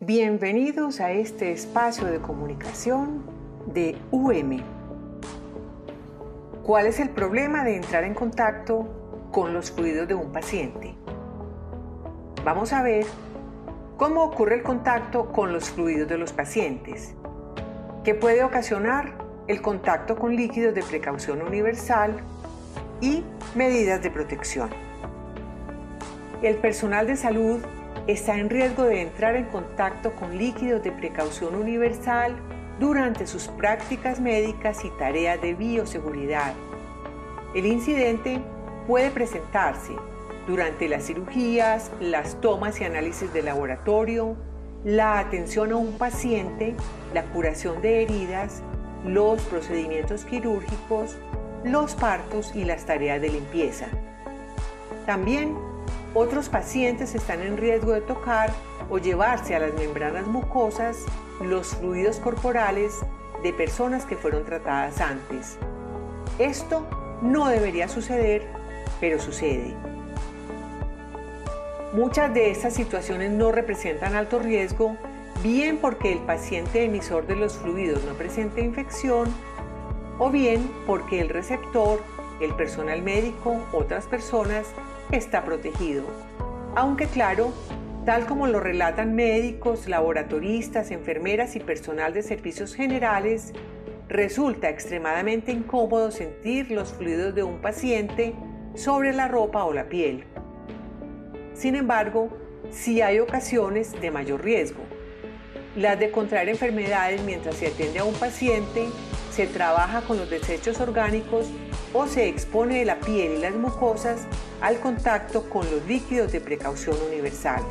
Bienvenidos a este espacio de comunicación de UM. ¿Cuál es el problema de entrar en contacto con los fluidos de un paciente? Vamos a ver cómo ocurre el contacto con los fluidos de los pacientes, qué puede ocasionar el contacto con líquidos de precaución universal y medidas de protección. El personal de salud está en riesgo de entrar en contacto con líquidos de precaución universal durante sus prácticas médicas y tareas de bioseguridad. El incidente puede presentarse durante las cirugías, las tomas y análisis de laboratorio, la atención a un paciente, la curación de heridas, los procedimientos quirúrgicos, los partos y las tareas de limpieza. También otros pacientes están en riesgo de tocar o llevarse a las membranas mucosas los fluidos corporales de personas que fueron tratadas antes. Esto no debería suceder, pero sucede. Muchas de estas situaciones no representan alto riesgo, bien porque el paciente emisor de los fluidos no presenta infección, o bien porque el receptor, el personal médico, otras personas, está protegido. Aunque claro, tal como lo relatan médicos, laboratoristas, enfermeras y personal de servicios generales, resulta extremadamente incómodo sentir los fluidos de un paciente sobre la ropa o la piel. Sin embargo, sí hay ocasiones de mayor riesgo. Las de contraer enfermedades mientras se atiende a un paciente, se trabaja con los desechos orgánicos o se expone la piel y las mucosas al contacto con los líquidos de precaución universal.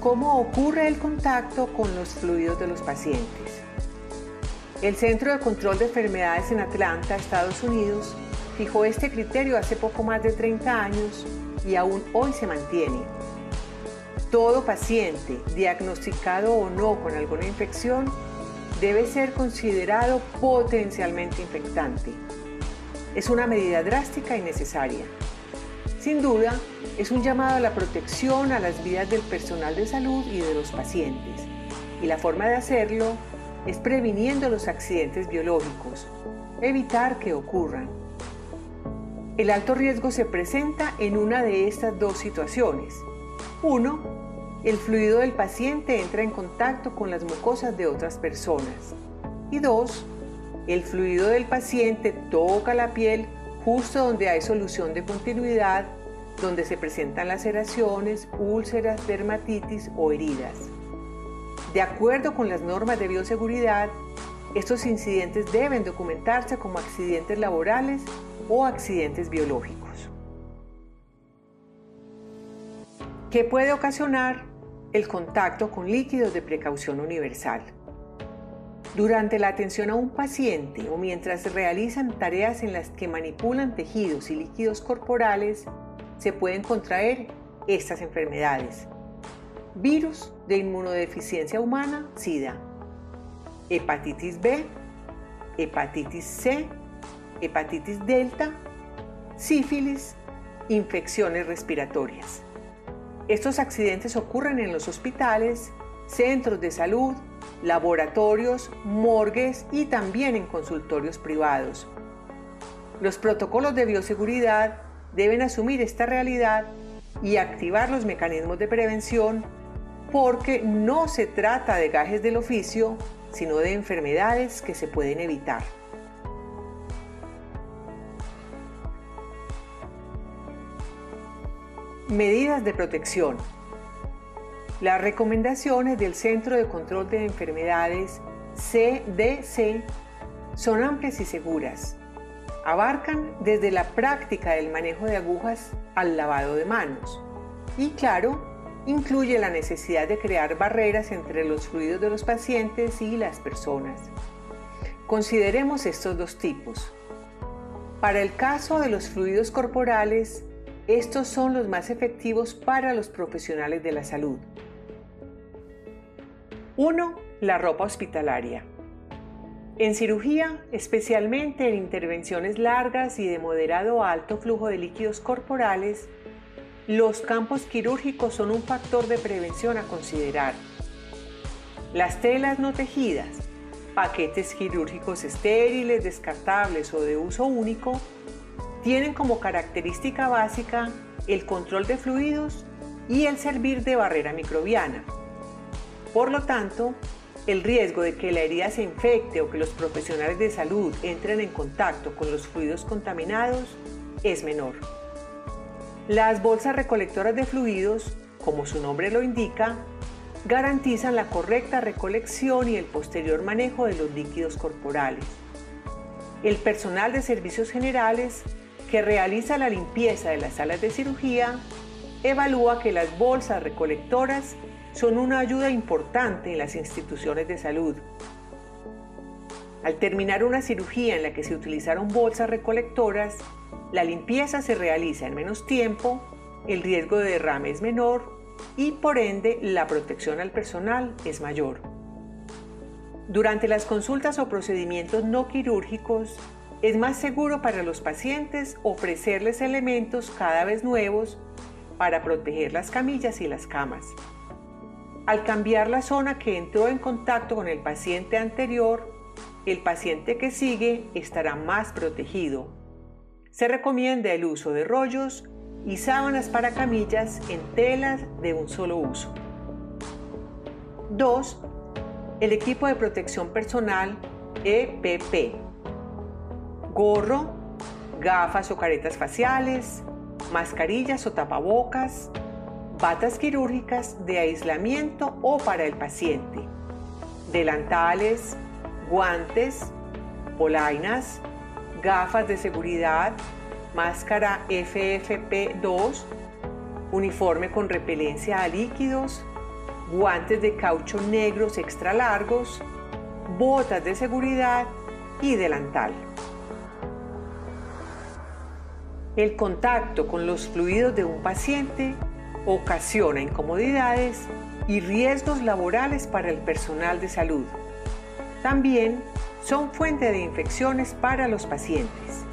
¿Cómo ocurre el contacto con los fluidos de los pacientes? El Centro de Control de Enfermedades en Atlanta, Estados Unidos, fijó este criterio hace poco más de 30 años y aún hoy se mantiene. Todo paciente, diagnosticado o no con alguna infección, debe ser considerado potencialmente infectante. Es una medida drástica y necesaria. Sin duda, es un llamado a la protección a las vidas del personal de salud y de los pacientes. Y la forma de hacerlo es previniendo los accidentes biológicos, evitar que ocurran. El alto riesgo se presenta en una de estas dos situaciones. Uno, el fluido del paciente entra en contacto con las mucosas de otras personas. Y dos, el fluido del paciente toca la piel justo donde hay solución de continuidad, donde se presentan laceraciones, úlceras, dermatitis o heridas. De acuerdo con las normas de bioseguridad, estos incidentes deben documentarse como accidentes laborales o accidentes biológicos. ¿Qué puede ocasionar el contacto con líquidos de precaución universal. Durante la atención a un paciente o mientras realizan tareas en las que manipulan tejidos y líquidos corporales, se pueden contraer estas enfermedades. Virus de inmunodeficiencia humana, SIDA. Hepatitis B, hepatitis C, hepatitis delta, sífilis, infecciones respiratorias. Estos accidentes ocurren en los hospitales, centros de salud, laboratorios, morgues y también en consultorios privados. Los protocolos de bioseguridad deben asumir esta realidad y activar los mecanismos de prevención porque no se trata de gajes del oficio, sino de enfermedades que se pueden evitar. Medidas de protección. Las recomendaciones del Centro de Control de Enfermedades CDC son amplias y seguras. Abarcan desde la práctica del manejo de agujas al lavado de manos. Y claro, incluye la necesidad de crear barreras entre los fluidos de los pacientes y las personas. Consideremos estos dos tipos. Para el caso de los fluidos corporales, estos son los más efectivos para los profesionales de la salud. 1. La ropa hospitalaria. En cirugía, especialmente en intervenciones largas y de moderado a alto flujo de líquidos corporales, los campos quirúrgicos son un factor de prevención a considerar. Las telas no tejidas, paquetes quirúrgicos estériles, descartables o de uso único, tienen como característica básica el control de fluidos y el servir de barrera microbiana. Por lo tanto, el riesgo de que la herida se infecte o que los profesionales de salud entren en contacto con los fluidos contaminados es menor. Las bolsas recolectoras de fluidos, como su nombre lo indica, garantizan la correcta recolección y el posterior manejo de los líquidos corporales. El personal de servicios generales que realiza la limpieza de las salas de cirugía evalúa que las bolsas recolectoras son una ayuda importante en las instituciones de salud. Al terminar una cirugía en la que se utilizaron bolsas recolectoras, la limpieza se realiza en menos tiempo, el riesgo de derrame es menor y por ende la protección al personal es mayor. Durante las consultas o procedimientos no quirúrgicos, es más seguro para los pacientes ofrecerles elementos cada vez nuevos para proteger las camillas y las camas. Al cambiar la zona que entró en contacto con el paciente anterior, el paciente que sigue estará más protegido. Se recomienda el uso de rollos y sábanas para camillas en telas de un solo uso. 2. El equipo de protección personal EPP. Gorro, gafas o caretas faciales, mascarillas o tapabocas, batas quirúrgicas de aislamiento o para el paciente, delantales, guantes, polainas, gafas de seguridad, máscara FFP2, uniforme con repelencia a líquidos, guantes de caucho negros extra largos, botas de seguridad y delantal. El contacto con los fluidos de un paciente ocasiona incomodidades y riesgos laborales para el personal de salud. También son fuente de infecciones para los pacientes.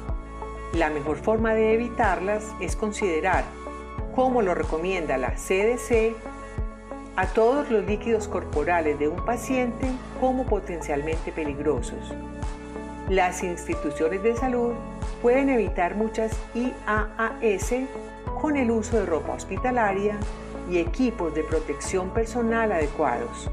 La mejor forma de evitarlas es considerar, como lo recomienda la CDC, a todos los líquidos corporales de un paciente como potencialmente peligrosos. Las instituciones de salud pueden evitar muchas IAAS con el uso de ropa hospitalaria y equipos de protección personal adecuados.